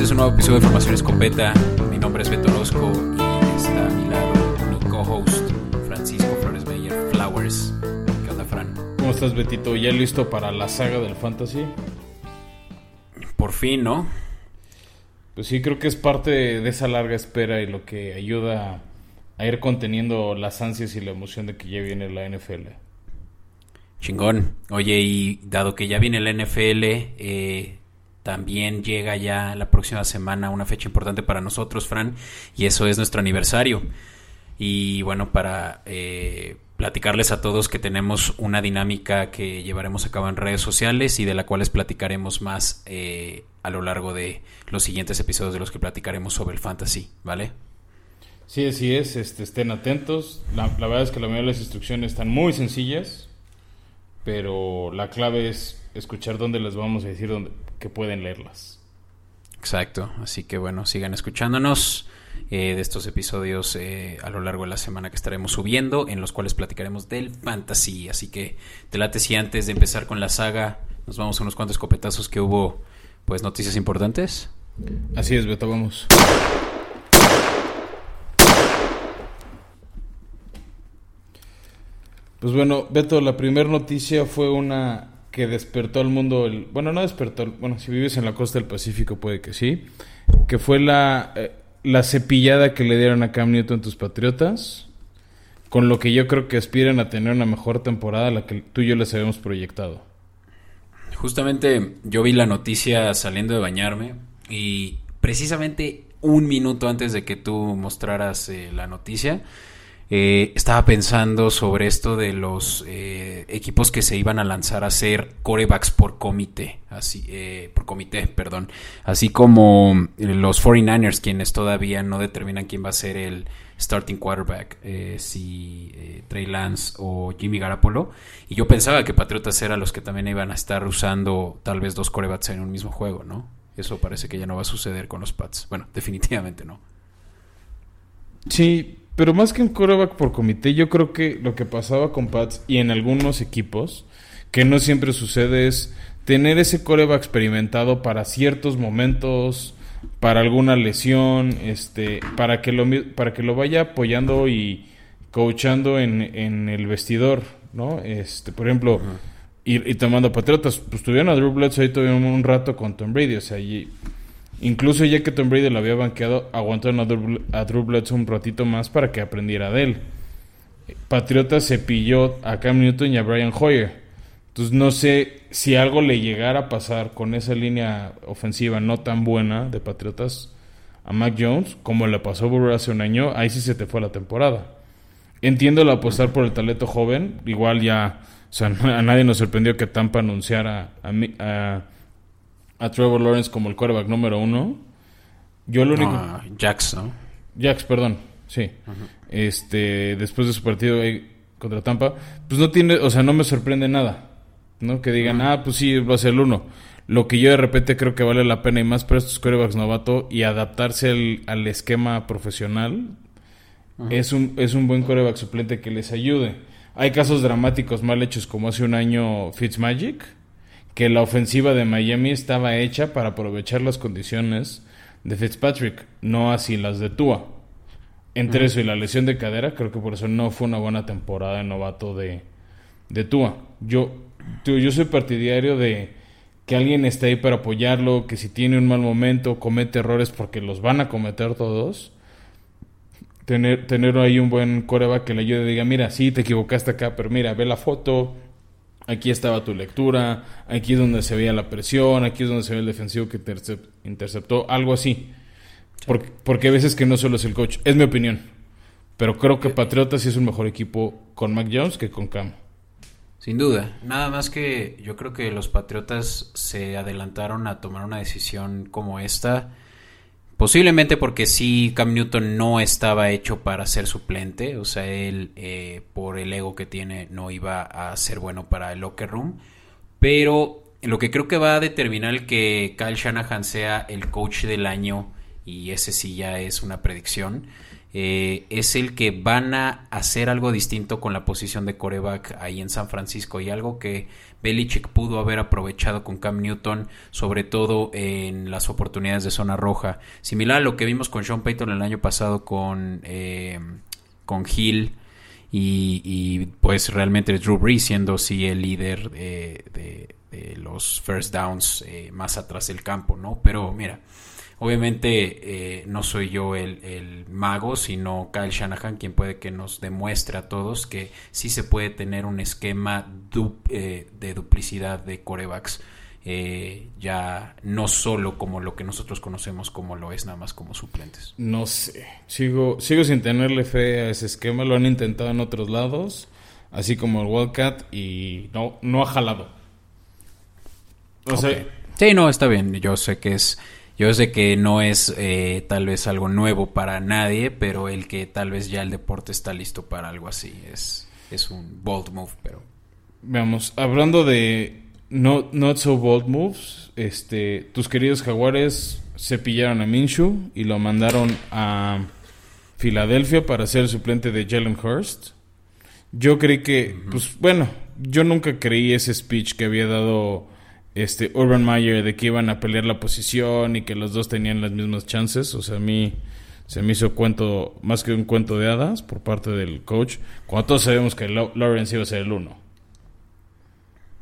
este es un nuevo episodio de Formación Escopeta. Mi nombre es Beto Orozco y está a mi lado mi co-host Francisco Flores Meyer Flowers. ¿Qué onda, Fran? ¿Cómo estás, Betito? ¿Ya listo para la saga del fantasy? Por fin, ¿no? Pues sí, creo que es parte de esa larga espera y lo que ayuda a ir conteniendo las ansias y la emoción de que ya viene la NFL. Chingón. Oye, y dado que ya viene la NFL, eh, también llega ya la próxima semana una fecha importante para nosotros, Fran, y eso es nuestro aniversario. Y bueno, para eh, platicarles a todos que tenemos una dinámica que llevaremos a cabo en redes sociales y de la cual les platicaremos más eh, a lo largo de los siguientes episodios de los que platicaremos sobre el fantasy, ¿vale? Sí, así es, este, estén atentos. La, verdad es que la mayoría de las instrucciones están muy sencillas, pero la clave es escuchar dónde les vamos a decir dónde, que pueden leerlas. Exacto, así que bueno, sigan escuchándonos eh, de estos episodios eh, a lo largo de la semana que estaremos subiendo, en los cuales platicaremos del fantasy. Así que te late si antes de empezar con la saga nos vamos a unos cuantos copetazos que hubo, pues noticias importantes. Así es, Beto, vamos. Pues bueno, Beto, la primera noticia fue una que despertó al mundo, el, bueno, no despertó, bueno, si vives en la costa del Pacífico puede que sí, que fue la, eh, la cepillada que le dieron a Cam Newton tus Patriotas, con lo que yo creo que aspiran a tener una mejor temporada, la que tú y yo les habíamos proyectado. Justamente yo vi la noticia saliendo de bañarme y precisamente un minuto antes de que tú mostraras eh, la noticia, eh, estaba pensando sobre esto de los eh, equipos que se iban a lanzar a ser corebacks por comité, así, eh, por comité, perdón, así como los 49ers, quienes todavía no determinan quién va a ser el starting quarterback, eh, si eh, Trey Lance o Jimmy Garapolo, y yo pensaba que Patriotas eran los que también iban a estar usando tal vez dos corebacks en un mismo juego, ¿no? Eso parece que ya no va a suceder con los Pats. Bueno, definitivamente no. Sí, pero más que un coreback por comité, yo creo que lo que pasaba con Pats y en algunos equipos, que no siempre sucede, es tener ese coreback experimentado para ciertos momentos, para alguna lesión, este, para que lo, para que lo vaya apoyando y coachando en, en el vestidor, ¿no? Este, por ejemplo, uh -huh. y, y, tomando patriotas, pues tuvieron a Drew Bledsoe ahí tuvieron un rato con Tom Brady, o sea, y, Incluso ya que Tom Brady lo había banqueado, aguantaron a Drew, Bledsoe un ratito más para que aprendiera de él. Patriota se pilló a Cam Newton y a Brian Hoyer. Entonces no sé si algo le llegara a pasar con esa línea ofensiva no tan buena de Patriotas a Mac Jones, como le pasó a hace un año, ahí sí se te fue la temporada. Entiendo el apostar por el talento joven, igual ya, o sea, a nadie nos sorprendió que Tampa anunciara a Trevor Lawrence como el quarterback número uno. Yo lo único. No, Jax, ¿no? Jax, perdón. Sí. Uh -huh. Este, después de su partido ahí contra Tampa, pues no tiene, o sea, no me sorprende nada. ¿No? Que digan, uh -huh. ah, pues sí, va a ser el uno. Lo que yo de repente creo que vale la pena y más para estos quarterbacks novato y adaptarse al, al esquema profesional uh -huh. es, un, es un buen quarterback suplente que les ayude. Hay casos dramáticos mal hechos como hace un año Fitzmagic que la ofensiva de Miami estaba hecha para aprovechar las condiciones de Fitzpatrick, no así las de Tua. Entre uh -huh. eso y la lesión de cadera, creo que por eso no fue una buena temporada de novato de, de Tua. Yo, yo soy partidario de que alguien esté ahí para apoyarlo, que si tiene un mal momento, comete errores porque los van a cometer todos. Tener, tener ahí un buen coreback que le ayude y diga, mira, sí, te equivocaste acá, pero mira, ve la foto, aquí estaba tu lectura, aquí es donde se veía la presión, aquí es donde se ve el defensivo que intercept, interceptó, algo así. Sí. Porque, porque a veces que no solo es el coach, es mi opinión. Pero creo que Patriotas sí es un mejor equipo con Mac Jones que con Cam. Sin duda. Nada más que yo creo que los Patriotas se adelantaron a tomar una decisión como esta. Posiblemente porque sí, Cam Newton no estaba hecho para ser suplente, o sea, él eh, por el ego que tiene no iba a ser bueno para el locker room, pero lo que creo que va a determinar que Kyle Shanahan sea el coach del año, y ese sí ya es una predicción, eh, es el que van a hacer algo distinto con la posición de coreback ahí en San Francisco y algo que Belichick pudo haber aprovechado con Cam Newton, sobre todo en las oportunidades de zona roja, similar a lo que vimos con Sean Payton el año pasado con, eh, con Hill y, pues realmente Drew Brees siendo sí el líder de, de, los first downs eh, más atrás del campo, ¿no? Pero mira, Obviamente eh, no soy yo el, mago, sino Kyle Shanahan quien puede que nos demuestre a todos que sí se puede tener un esquema eh, de duplicidad de corebacks. Eh, ya no solo como lo que nosotros conocemos como lo es nada más como suplentes. No sé, sigo, sigo sin tenerle fe a ese esquema, lo han intentado en otros lados, así como el Wildcat y no, no ha jalado. sí, no, está bien, yo sé que es yo sé que no es eh, tal vez algo nuevo para nadie, pero el que tal vez ya el deporte está listo para algo así es, es un bold move, pero... Veamos, hablando de no, not so bold moves, este, tus queridos jaguares se pillaron a Minshew y lo mandaron a Filadelfia para ser el suplente de Jalen Hurst. Yo creí que, pues bueno, yo nunca creí ese speech que había dado este Urban Meyer de que iban a pelear la posición y que los dos tenían las mismas chances. O sea, a mí se me hizo cuento, más que un cuento de hadas por parte del coach, cuando todos sabemos que Lawrence iba a ser el uno.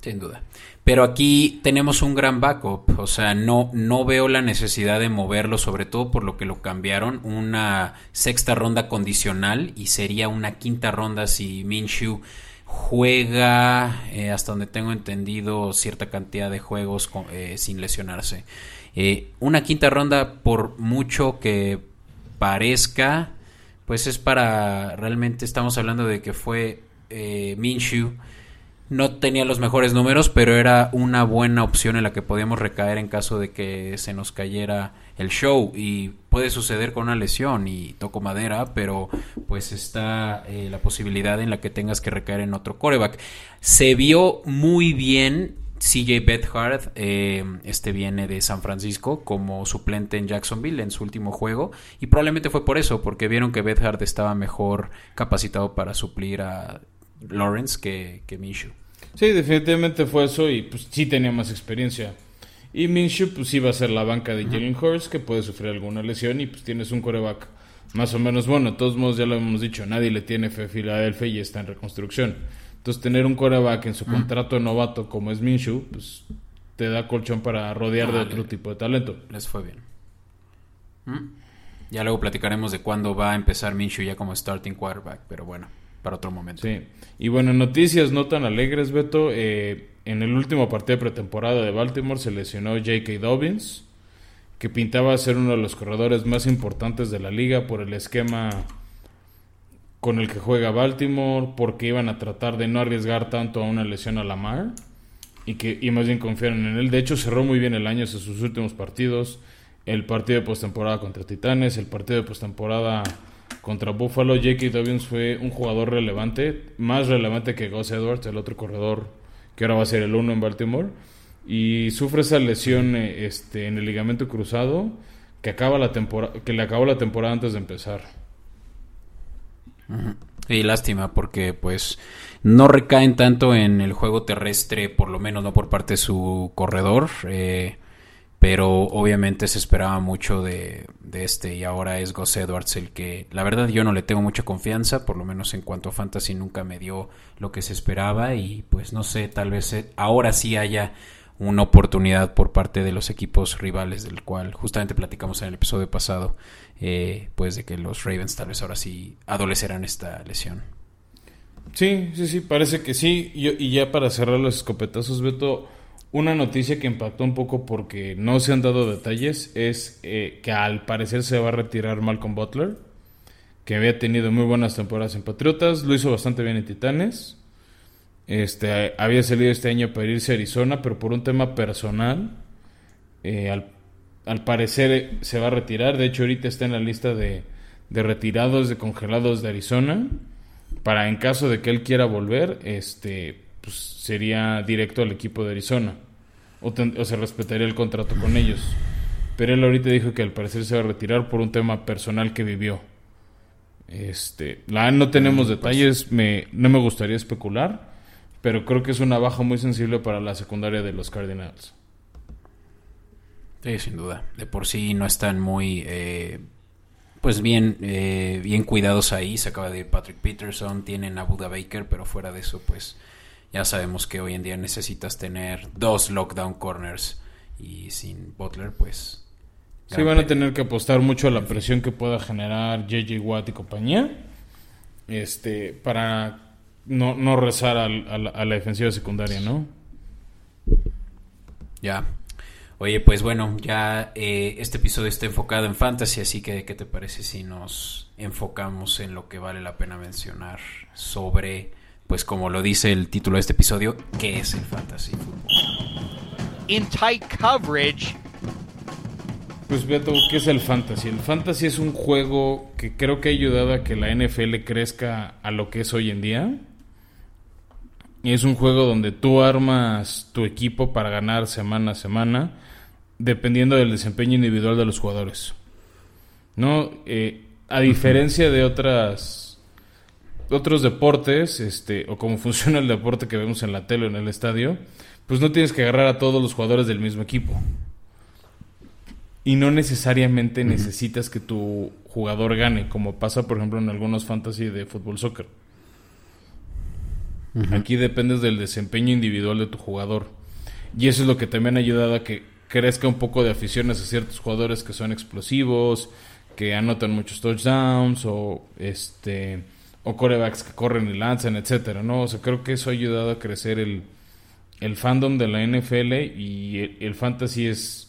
Sin duda. Pero aquí tenemos un gran backup, o sea, no, no veo la necesidad de moverlo, sobre todo por lo que lo cambiaron, una sexta ronda condicional y sería una quinta ronda si Minshew juega, eh, hasta donde tengo entendido, cierta cantidad de juegos eh, sin lesionarse. Eh, una quinta ronda, por mucho que parezca, pues es para, realmente estamos hablando de que fue Minshew no tenía los mejores números, pero era una buena opción en la que podíamos recaer en caso de que se nos cayera el show. Y puede suceder con una lesión y toco madera, pero pues está eh, la posibilidad en la que tengas que recaer en otro coreback. Se vio muy bien CJ Bethard, eh, este viene de San Francisco como suplente en Jacksonville en su último juego y probablemente fue por eso, porque vieron que Bethard estaba mejor capacitado para suplir a Lawrence que, que Minshew. Sí, definitivamente fue eso y pues sí tenía más experiencia. Y Minshew pues iba a ser la banca de Jalen Hurts que puede sufrir alguna lesión y pues tienes un coreback más o menos bueno. De todos modos ya lo hemos dicho, nadie le tiene fe a Filadelfia y está en reconstrucción. Entonces tener un coreback en su contrato novato como es Minshew pues te da colchón para rodear de otro tipo de talento. Les fue bien. Ya luego platicaremos de cuándo va a empezar Minshew ya como starting quarterback, pero bueno para otro momento. Sí. Y bueno, noticias no tan alegres, Beto. Eh, en el último partido de pretemporada de Baltimore se lesionó J.K. Dobbins, que pintaba ser uno de los corredores más importantes de la liga por el esquema con el que juega Baltimore, porque iban a tratar de no arriesgar tanto a una lesión a Lamar y que y más bien confiaron en él. De hecho, cerró muy bien el año en sus últimos partidos. El partido de postemporada contra Titanes, el partido de postemporada contra Buffalo, J.K. Dobbins fue un jugador relevante, más relevante que Gus Edwards, el otro corredor que ahora va a ser el uno en Baltimore. Y sufre esa lesión eh, este, en el ligamento cruzado que, acaba la temporada, que le acabó la temporada antes de empezar. Y lástima porque pues no recaen tanto en el juego terrestre, por lo menos no por parte de su corredor. Eh, pero obviamente se esperaba mucho de, este y ahora es Gus Edwards el que la verdad yo no le tengo mucha confianza, por lo menos en cuanto a fantasy nunca me dio lo que se esperaba y pues no sé, tal vez eh, ahora sí haya una oportunidad por parte de los equipos rivales del cual justamente platicamos en el episodio pasado, eh, pues de que los Ravens tal vez ahora sí adolecerán esta lesión. Sí, sí, sí, parece que sí. Y ya para cerrar los escopetazos, Beto, una noticia que impactó un poco porque no se han dado detalles es eh, que al parecer se va a retirar Malcolm Butler, que había tenido muy buenas temporadas en Patriotas, lo hizo bastante bien en Titanes. Este, había salido este año para irse a Arizona, pero por un tema personal, eh, al, parecer eh, se va a retirar. De hecho, ahorita está en la lista de, de retirados, de congelados de Arizona, para en caso de que él quiera volver, este, pues, sería directo al equipo de Arizona. O, se respetaría el contrato con ellos. Pero él ahorita dijo que al parecer se va a retirar por un tema personal que vivió. Este, la no tenemos pues. detalles, me, no me gustaría especular, pero creo que es una baja muy sensible para la secundaria de los Cardinals. Sí, sin duda. De por sí no están muy, eh, pues bien, eh, bien cuidados ahí. Se acaba de ir Patrick Peterson, tienen a Buda Baker, pero fuera de eso, pues ya sabemos que hoy en día necesitas tener dos lockdown corners y sin Butler, pues... Sí, van a tener que apostar mucho a la presión que pueda generar JJ Watt y compañía, este, para no, no rezar a la defensiva secundaria, ¿no? Ya, Oye, pues bueno, ya eh, este episodio está enfocado en fantasy, así que ¿qué te parece si nos enfocamos en lo que vale la pena mencionar sobre, pues como lo dice el título de este episodio, qué es el fantasy fútbol? In tight coverage. Pues Beto, ¿qué es el fantasy? El fantasy es un juego que creo que ha ayudado a que la NFL crezca a lo que es hoy en día. Y es un juego donde tú armas tu equipo para ganar semana a semana dependiendo del desempeño individual de los jugadores. ¿No? Eh, a diferencia de otras otros deportes, este, o como funciona el deporte que vemos en la tele o en el estadio, pues no tienes que agarrar a todos los jugadores del mismo equipo. Y no necesariamente necesitas que tu jugador gane, como pasa, por ejemplo, en algunos fantasy de fútbol soccer. Aquí dependes del desempeño individual de tu jugador. Y eso es lo que también ha ayudado a que crezca un poco de aficiones a ciertos jugadores que son explosivos, que anotan muchos touchdowns o este o corebacks que corren y lanzan, etcétera, ¿no? O sea, creo que eso ha ayudado a crecer el, el fandom de la NFL y el, fantasy es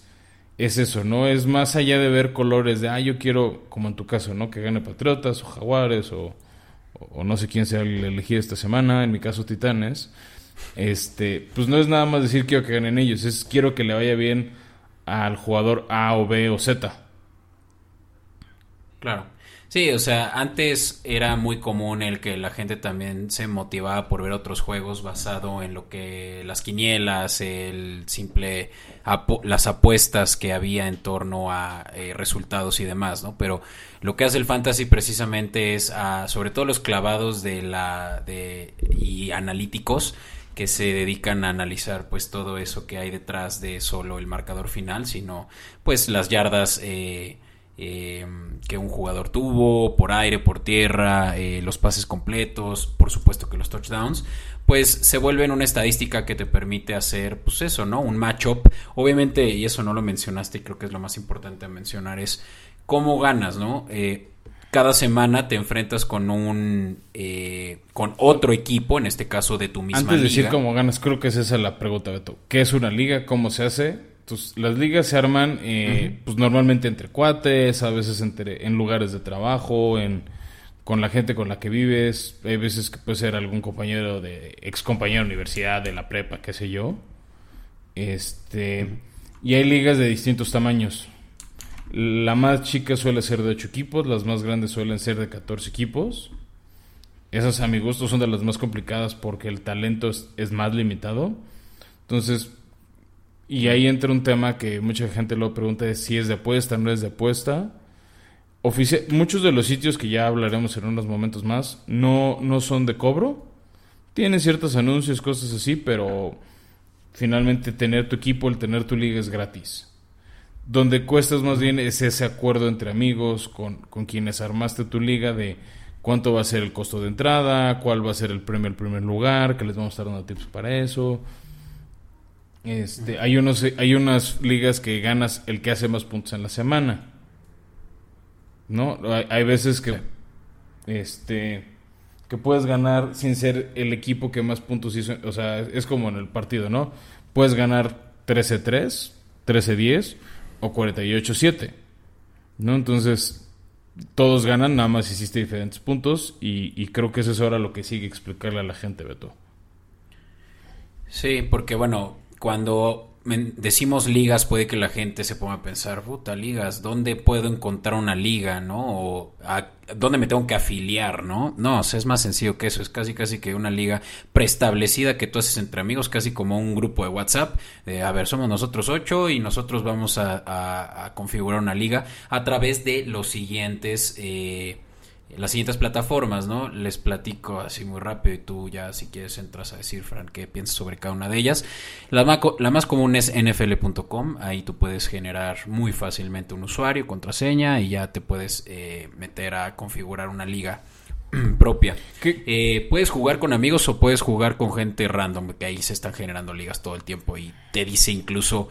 es eso, ¿no? Es más allá de ver colores de, ah, yo quiero, como en tu caso, ¿no? Que gane Patriotas o Jaguares o, o no sé quién sea el elegido esta semana, en mi caso Titanes este, pues no es nada más decir quiero que ganen ellos, es quiero que le vaya bien al jugador A o B o Z. Claro. Sí, o sea, antes era muy común el que la gente también se motivaba por ver otros juegos basado en lo que las quinielas, el simple las apuestas que había en torno a eh, resultados y demás, ¿no? Pero lo que hace el fantasy precisamente es a, sobre todo los clavados de la de y analíticos que se dedican a analizar pues todo eso que hay detrás de solo el marcador final, sino pues las yardas eh, eh, que un jugador tuvo, por aire, por tierra, eh, los pases completos, por supuesto que los touchdowns, pues se vuelven una estadística que te permite hacer pues eso, ¿no? Un matchup. Obviamente, y eso no lo mencionaste y creo que es lo más importante a mencionar, es cómo ganas, ¿no? cada semana te enfrentas con un eh, con otro equipo, en este caso de tu misma liga. Antes de decir cómo ganas, creo que es esa la pregunta, Beto. ¿Qué es una liga? ¿Cómo se hace? Las ligas se arman eh, pues normalmente entre cuates, a veces entre, en lugares de trabajo, en con la gente con la que vives. Hay veces que puede ser algún compañero de ex compañero de universidad, de la prepa, qué sé yo. Este y hay ligas de distintos tamaños. La más chica suele ser de 8 equipos, las más grandes suelen ser de 14 equipos. Esas a mi gusto son de las más complicadas porque el talento es, más limitado. Entonces, y ahí entra un tema que mucha gente lo pregunta es si es de apuesta, no es de apuesta. muchos de los sitios que ya hablaremos en unos momentos más no, no son de cobro. Tienen ciertos anuncios, cosas así, pero finalmente tener tu equipo, el tener tu liga es gratis. Donde cuestas más bien es ese acuerdo entre amigos con, con quienes armaste tu liga de cuánto va a ser el costo de entrada, cuál va a ser el premio al primer lugar, que les vamos a estar dando tips para eso. Este, hay unos hay unas ligas que ganas el que hace más puntos en la semana. ¿No? Hay, veces que este que puedes ganar sin ser el equipo que más puntos hizo, o sea, es como en el partido, ¿no? Puedes ganar 13-3, 13-10 o 48-7. ¿No? Entonces, todos ganan, nada más hiciste diferentes puntos y, creo que eso es ahora lo que sigue explicarle a la gente, Beto. Sí, porque bueno, cuando decimos ligas, puede que la gente se ponga a pensar, puta, ligas, ¿dónde puedo encontrar una liga, no? O ¿dónde me tengo que afiliar, no? No, es más sencillo que eso, es casi casi que una liga preestablecida que tú haces entre amigos, casi como un grupo de WhatsApp, a ver, somos nosotros ocho y nosotros vamos a, configurar una liga a través de los siguientes... Eh, las siguientes plataformas, ¿no? Les platico así muy rápido y tú ya si quieres entras a decir, Fran, qué piensas sobre cada una de ellas. La, la más común es nfl.com, ahí tú puedes generar muy fácilmente un usuario, contraseña y ya te puedes eh, meter a configurar una liga propia. Eh, puedes jugar con amigos o puedes jugar con gente random, que ahí se están generando ligas todo el tiempo y te dice incluso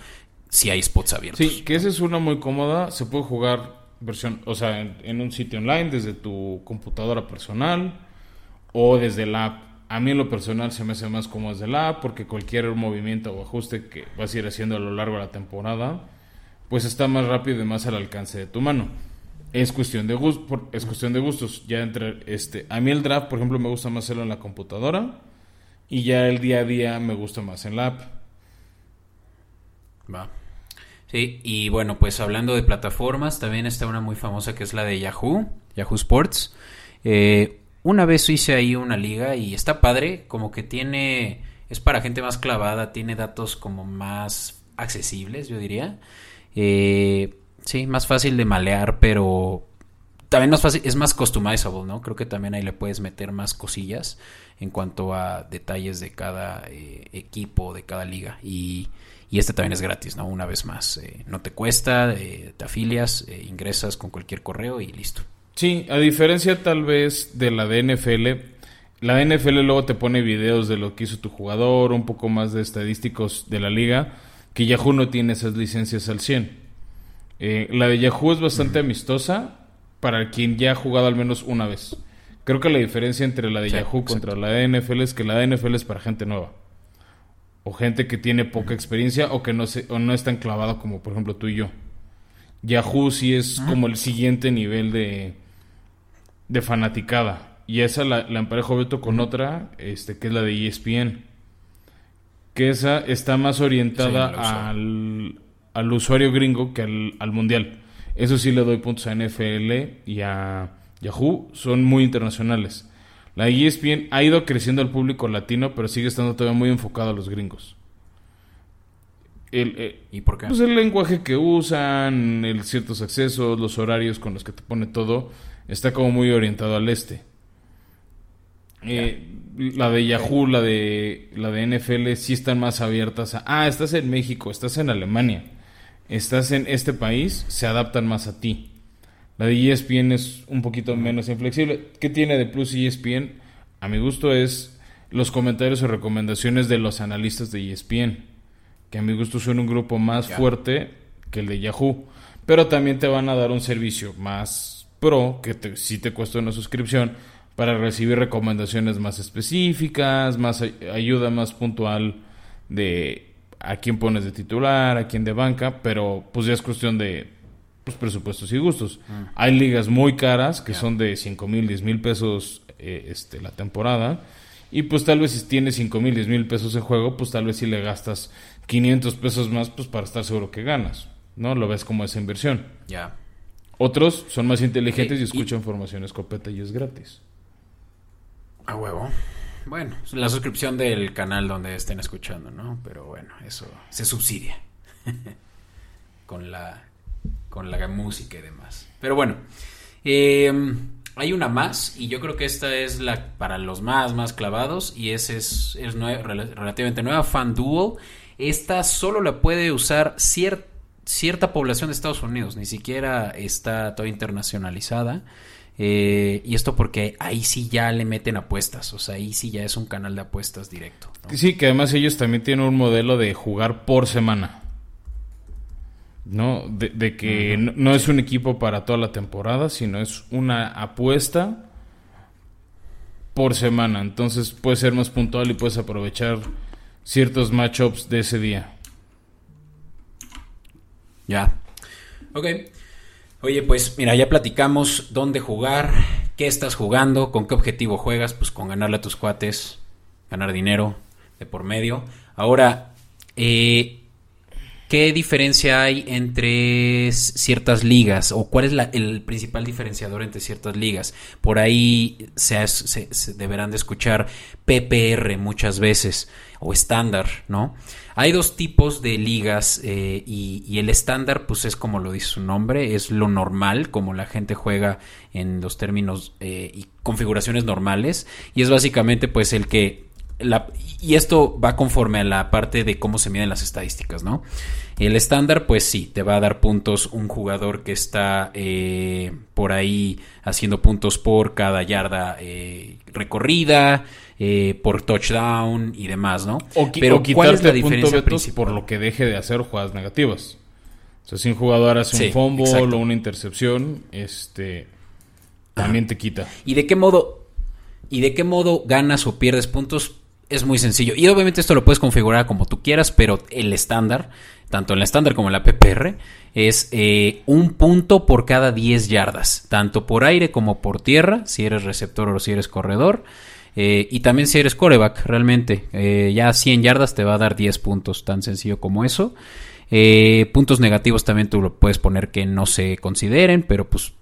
si hay spots abiertos. Sí, que esa es una muy cómoda, se puede jugar versión, o sea, en, un sitio online desde tu computadora personal o desde la app. A mí en lo personal se me hace más cómodo desde la app porque cualquier movimiento o ajuste que vas a ir haciendo a lo largo de la temporada, pues está más rápido y más al alcance de tu mano. Es cuestión de gusto, es cuestión de gustos. Ya entre este, a mí el draft, por ejemplo, me gusta más hacerlo en la computadora y ya el día a día me gusta más en la app. Va. Sí, y bueno, pues hablando de plataformas, también está una muy famosa que es la de Yahoo, Yahoo Sports. Eh, una vez hice ahí una liga y está padre, como que tiene, es para gente más clavada, tiene datos como más accesibles, yo diría. Eh, sí, más fácil de malear, pero también más fácil, es más customizable, ¿no? Creo que también ahí le puedes meter más cosillas en cuanto a detalles de cada eh, equipo, de cada liga. Y y este también es gratis, ¿no? Una vez más, eh, no te cuesta, eh, te afilias, eh, ingresas con cualquier correo y listo. Sí, a diferencia tal vez de la de NFL, la NFL luego te pone videos de lo que hizo tu jugador, un poco más de estadísticos de la liga, que Yahoo no tiene esas licencias al 100. la de Yahoo es bastante amistosa para quien ya ha jugado al menos una vez. Creo que la diferencia entre la de Yahoo contra la de NFL es que la de NFL es para gente nueva o gente que tiene poca experiencia o que no, se, o no es tan clavado como por ejemplo tú y yo. Yahoo sí es como el siguiente nivel de, de fanaticada. Y esa la, la emparejo Beto con otra, este, que es la de ESPN. Que esa está más orientada al, al, usuario gringo que al, al, mundial. Eso sí le doy puntos a NFL y a Yahoo. Son muy internacionales. La ESPN ha ido creciendo al público latino, pero sigue estando todavía muy enfocado a los gringos. El, eh, ¿Y por qué? Pues el lenguaje que usan, el ciertos accesos, los horarios con los que te pone todo, está como muy orientado al este. Eh, la de Yahoo, la de la de NFL sí están más abiertas a, ah, estás en México, estás en Alemania, estás en este país, se adaptan más a ti. La de ESPN es un poquito menos inflexible. ¿Qué tiene de plus ESPN? A mi gusto es los comentarios o recomendaciones de los analistas de ESPN, que a mi gusto son un grupo más fuerte que el de Yahoo, pero también te van a dar un servicio más pro, que te, sí te cuesta una suscripción, para recibir recomendaciones más específicas, más ayuda más puntual de a quién pones de titular, a quién de banca, pero pues ya es cuestión de pues, presupuestos y gustos. Mm. Hay ligas muy caras que son de 5 mil, 10 mil pesos eh, este, la temporada. Y pues tal vez si tienes 5 mil, 10 mil pesos en juego, pues tal vez si le gastas 500 pesos más, pues para estar seguro que ganas. ¿No? Lo ves como esa inversión. Ya. Otros son más inteligentes y escuchan formación escopeta y es gratis. A huevo. Bueno, la suscripción del canal donde estén escuchando, ¿no? Pero bueno, eso se subsidia. Con la con la música y demás. Pero bueno, eh, hay una más y yo creo que esta es la para los más, más clavados y esa es, es relativamente nueva, FanDuel. Esta solo la puede usar cierta población de Estados Unidos, ni siquiera está toda internacionalizada. Eh, y esto porque ahí sí ya le meten apuestas, o sea, ahí sí ya es un canal de apuestas directo. Sí, que además ellos también tienen un modelo de jugar por semana. ¿No? De, que no, es un equipo para toda la temporada, sino es una apuesta por semana. Entonces puedes ser más puntual y puedes aprovechar ciertos matchups de ese día. Ya. Ok. Oye, pues mira, ya platicamos dónde jugar, qué estás jugando, con qué objetivo juegas, pues con ganarle a tus cuates, ganar dinero de por medio. Ahora, eh, ¿qué diferencia hay entre ciertas ligas o cuál es el principal diferenciador entre ciertas ligas? Por ahí se, deberán de escuchar PPR muchas veces o estándar, ¿no? Hay dos tipos de ligas eh, y, el estándar, pues es como lo dice su nombre, es lo normal, como la gente juega en los términos eh, y configuraciones normales, y es básicamente pues el que y esto va conforme a la parte de cómo se miden las estadísticas, ¿no? El estándar, pues sí, te va a dar puntos un jugador que está eh, por ahí haciendo puntos por cada yarda eh, recorrida, eh, por touchdown y demás, ¿no? Pero ¿cuál es la diferencia por lo que deje de hacer jugadas negativas? O sea, si un jugador hace un fumble o una intercepción, este también te quita. ¿Y de qué modo? ¿Y de qué modo ganas o pierdes puntos? Es muy sencillo. Y obviamente esto lo puedes configurar como tú quieras, pero el estándar, tanto en el estándar como en la PPR, es eh, un punto por cada 10 yardas, tanto por aire como por tierra, si eres receptor o si eres corredor. Eh, y también si eres coreback, realmente. Eh, ya 100 yardas te va a dar 10 puntos, tan sencillo como eso. puntos negativos también tú lo puedes poner que no se consideren, pero pues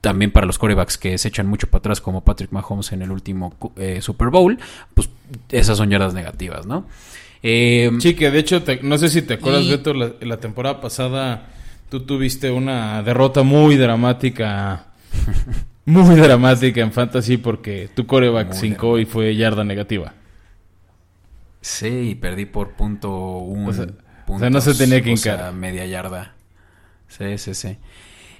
también para los corebacks que se echan mucho para atrás, como Patrick Mahomes en el último eh, Super Bowl, pues esas son yardas negativas, ¿no? Eh, sí, que de hecho, no sé si te acuerdas, Beto, la, la temporada pasada tú tuviste una derrota muy dramática, muy dramática en Fantasy porque tu coreback 5 y fue yarda negativa. Sí, perdí por punto un. O sea, no se tenía que hincar. media yarda. Sí, sí, sí.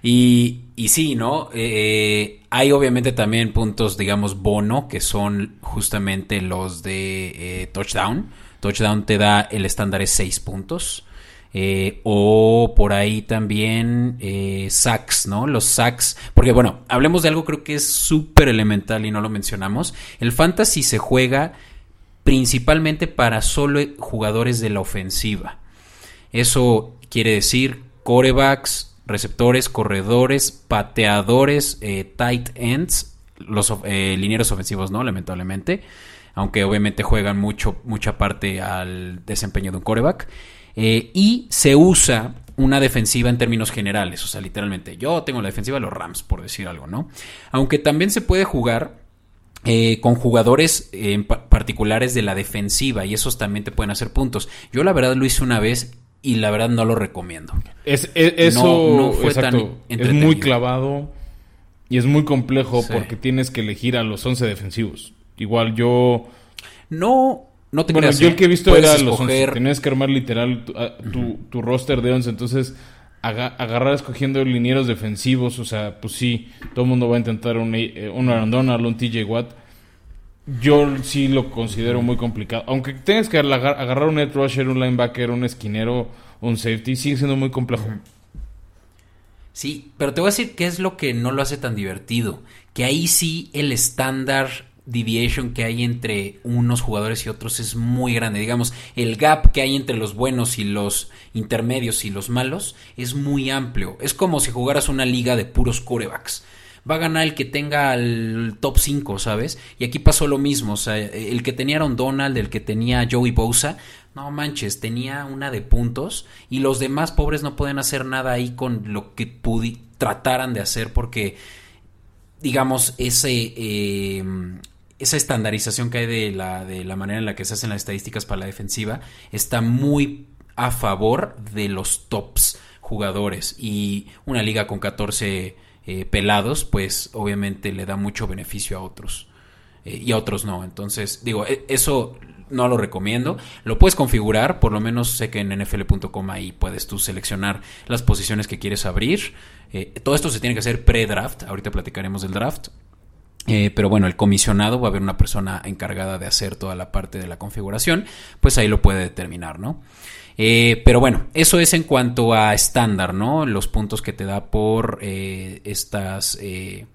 Y, y sí, ¿no? Eh, hay obviamente también puntos, digamos, bono, que son justamente los de eh, touchdown. Touchdown te da el estándar es 6 puntos. Eh, o por ahí también sacks, ¿no? Los sacks. Porque bueno, hablemos de algo creo que es súper elemental y no lo mencionamos. El fantasy se juega principalmente para solo jugadores de la ofensiva. Eso quiere decir corebacks, receptores, corredores, pateadores, eh, tight ends, los eh, ofensivos, ¿no? Lamentablemente. Aunque obviamente juegan mucho, mucha parte al desempeño de un coreback. Eh, y se usa una defensiva en términos generales. O sea, literalmente, yo tengo la defensiva de los Rams, por decir algo, ¿no? Aunque también se puede jugar con jugadores particulares de la defensiva y esos también te pueden hacer puntos. Yo la verdad lo hice una vez y la verdad no lo recomiendo. Es, eso fue tan es muy clavado y es muy complejo porque tienes que elegir a los 11 defensivos. Igual yo... No, no te Bueno, yo el que he visto era los 11. Tenías que armar literal tu, roster de 11. Entonces, agarrar escogiendo linieros defensivos. O sea, pues sí, todo el mundo va a intentar un, eh, un Aaron Donald, un TJ Watt. Yo sí lo considero muy complicado. Aunque tengas que agarrar un edge rusher, un linebacker, un esquinero, un safety, sigue siendo muy complejo. Sí, pero te voy a decir qué es lo que no lo hace tan divertido. Que ahí sí el estándar deviation que hay entre unos jugadores y otros es muy grande. Digamos, el gap que hay entre los buenos y los intermedios y los malos es muy amplio. Es como si jugaras una liga de puros corebacks va a ganar el que tenga el top 5, ¿sabes? Y aquí pasó lo mismo, o sea, el que tenía Aaron Donald, el que tenía Joey Bosa, no manches, tenía una de puntos y los demás pobres no pueden hacer nada ahí con lo que trataran de hacer porque, digamos, ese... Eh, esa estandarización que hay de la, de la manera en la que se hacen las estadísticas para la defensiva está muy a favor de los tops jugadores y una liga con 14 eh, pelados, pues obviamente le da mucho beneficio a otros eh, y a otros no. Entonces, digo, e, eso no lo recomiendo. Lo puedes configurar, por lo menos sé que en nfl.com ahí puedes tú seleccionar las posiciones que quieres abrir. Eh, todo esto se tiene que hacer pre-draft, ahorita platicaremos del draft. Pero bueno, el comisionado va a haber una persona encargada de hacer toda la parte de la configuración, pues ahí lo puede determinar, ¿no? Eh, pero bueno, eso es en cuanto a estándar, ¿no? Los puntos que te da por eh, estas... Eh,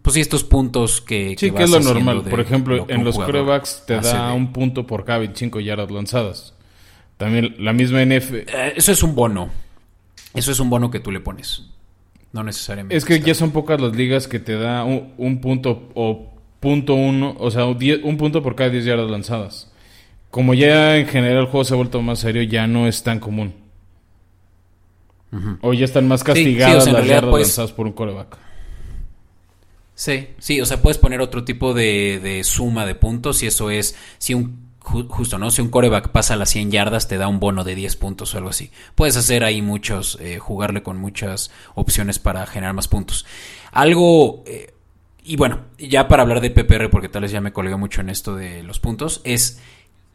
pues sí, estos puntos que... Sí, que, es lo normal. por ejemplo, en los corebacks te da un punto por cada 25 yardas lanzadas. También la misma NF... eso es un bono. Eso es un bono que tú le pones. No necesariamente. Es que ya son pocas las ligas que te da un, punto o punto uno, o sea, un, punto por cada 10 yardas lanzadas. como ya en general el juego se ha vuelto más serio, ya no es tan común. O ya están más castigadas las yardas pues lanzadas por un coreback. Sí, sí, o sea, puedes poner otro tipo de, suma de puntos y eso es, si un, justo, ¿no? Si un coreback pasa las 100 yardas, te da un bono de 10 puntos o algo así. Puedes hacer ahí muchos, eh, jugarle con muchas opciones para generar más puntos. Algo, eh, y bueno, ya para hablar de PPR, porque tal vez ya me colgué mucho en esto de los puntos, es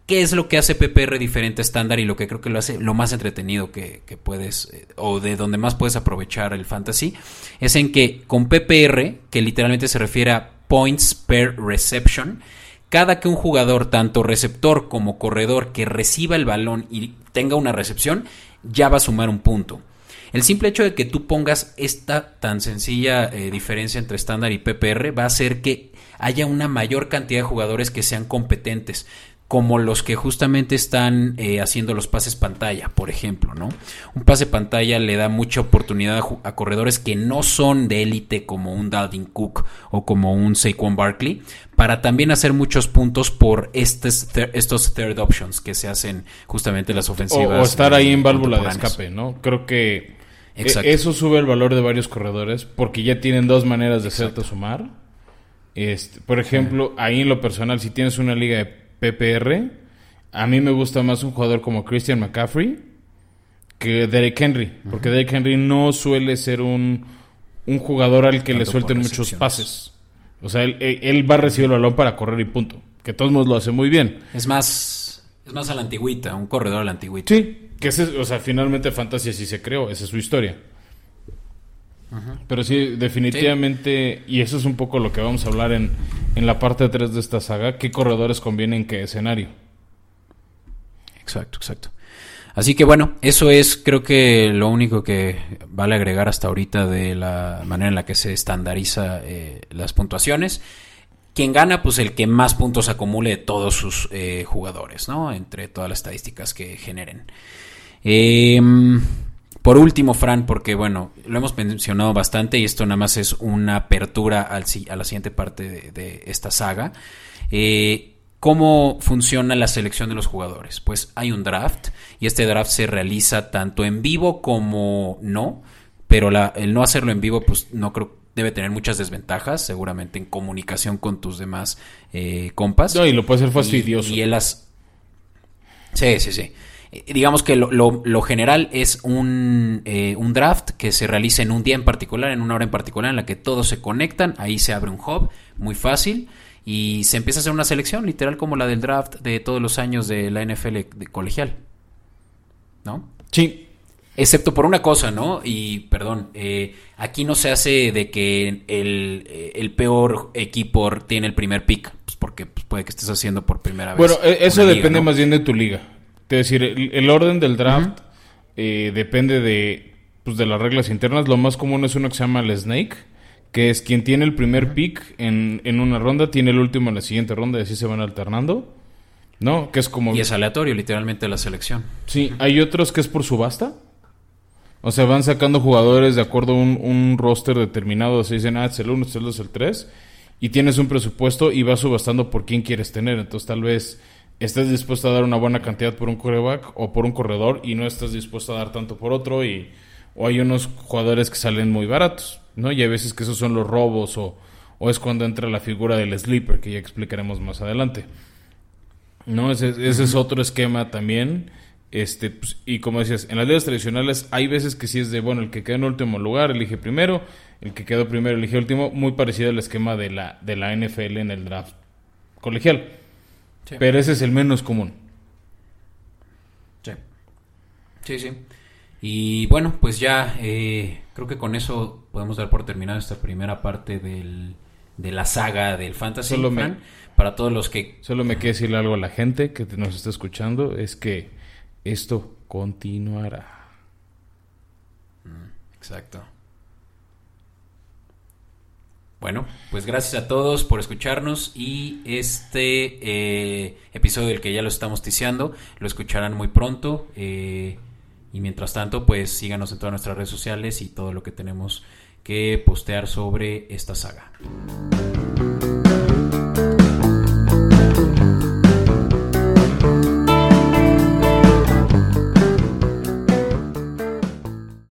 qué es lo que hace PPR diferente estándar y lo que creo que lo hace lo más entretenido que, puedes, eh, o de donde más puedes aprovechar el fantasy, es en que con PPR, que literalmente se refiere a points per reception, cada que un jugador, tanto receptor como corredor, que reciba el balón y tenga una recepción, ya va a sumar un punto. El simple hecho de que tú pongas esta tan sencilla eh, diferencia entre estándar y PPR va a hacer que haya una mayor cantidad de jugadores que sean competentes como los que justamente están eh, haciendo los pases pantalla, por ejemplo, ¿no? Un pase pantalla le da mucha oportunidad a, corredores que no son de élite como un Dalvin Cook o como un Saquon Barkley para también hacer muchos puntos por estos, estos third options que se hacen justamente las ofensivas. O, estar ahí en válvula de escape, ¿no? Creo que e, eso sube el valor de varios corredores porque ya tienen dos maneras de hacerte sumar. Este, por ejemplo, ahí en lo personal, si tienes una liga de PPR, a mí me gusta más un jugador como Christian McCaffrey que Derek Henry, porque Derek Henry no suele ser un, un jugador al que le suelten muchos pases. O sea, él, va a recibir el balón para correr y punto. Que todos modos lo hace muy bien. Es más, es más a la antigüita, un corredor a la antigüita. Sí, que ese, o sea, finalmente Fantasy así se creó, esa es su historia. Pero sí, definitivamente, y eso es un poco lo que vamos a hablar en, en la parte 3 de esta saga, qué corredores convienen en qué escenario. Exacto, exacto. Así que bueno, eso es creo que lo único que vale agregar hasta ahorita de la manera en la que se estandariza eh, las puntuaciones. Quien gana, pues el que más puntos acumule de todos sus eh, jugadores, ¿no? Entre todas las estadísticas que generen. Eh, por último, Fran, porque bueno, lo hemos mencionado bastante y esto nada más es una apertura al, a la siguiente parte de, esta saga. Eh, ¿Cómo funciona la selección de los jugadores? Pues hay un draft y este draft se realiza tanto en vivo como no, pero el no hacerlo en vivo pues no creo debe tener muchas desventajas, seguramente en comunicación con tus demás eh, compas. No, y lo puede ser fastidioso. Y, y él las... Sí, sí, sí. Eh, digamos que lo, general es un, eh, un, draft que se realiza en un día en particular, en una hora en particular, en la que todos se conectan, ahí se abre un hub, muy fácil, y se empieza a hacer una selección, literal como la del draft de todos los años de la NFL de colegial. ¿No? Sí. Excepto por una cosa, ¿no? Y perdón, eh, aquí no se hace de que el, el, peor equipo tiene el primer pick, pues porque pues, puede que estés haciendo por primera vez. Bueno, e, eso depende más bien de tu liga. Es decir, el, orden del draft eh, depende de, pues, de las reglas internas. Lo más común es uno que se llama el Snake, que es quien tiene el primer pick en, en una ronda, tiene el último en la siguiente ronda y así se van alternando. ¿No? Que es como... Y es aleatorio, literalmente, la selección. Sí, hay otros que es por subasta. O sea, van sacando jugadores de acuerdo a un, un roster determinado. Se dicen, ah, es el 1, es el 2, es el 3. Y tienes un presupuesto y vas subastando por quién quieres tener. Entonces, tal vez estés dispuesto a dar una buena cantidad por un coreback o por un corredor y no estás dispuesto a dar tanto por otro y o hay unos jugadores que salen muy baratos, ¿no? Y hay veces que esos son los robos o, o es cuando entra la figura del sleeper que ya explicaremos más adelante. ¿No? Ese, ese es otro esquema también. Este, pues, y como decías, en las ligas tradicionales hay veces que sí es de, bueno, el que quedó en último lugar elige primero, el que quedó primero elige último, muy parecido al esquema de la, de la NFL en el draft colegial. Pero ese es el menos común. Sí. Sí, sí. Y bueno, pues ya eh, creo que con eso podemos dar por terminada esta primera parte del, de la saga del Fantasy. Solo para todos los que... Solo me queda decirle algo a la gente que nos está escuchando, es que esto continuará. Mm, exacto. Bueno, pues gracias a todos por escucharnos y este eh, episodio del que ya lo estamos ticiando lo escucharán muy pronto eh, y mientras tanto pues síganos en todas nuestras redes sociales y todo lo que tenemos que postear sobre esta saga.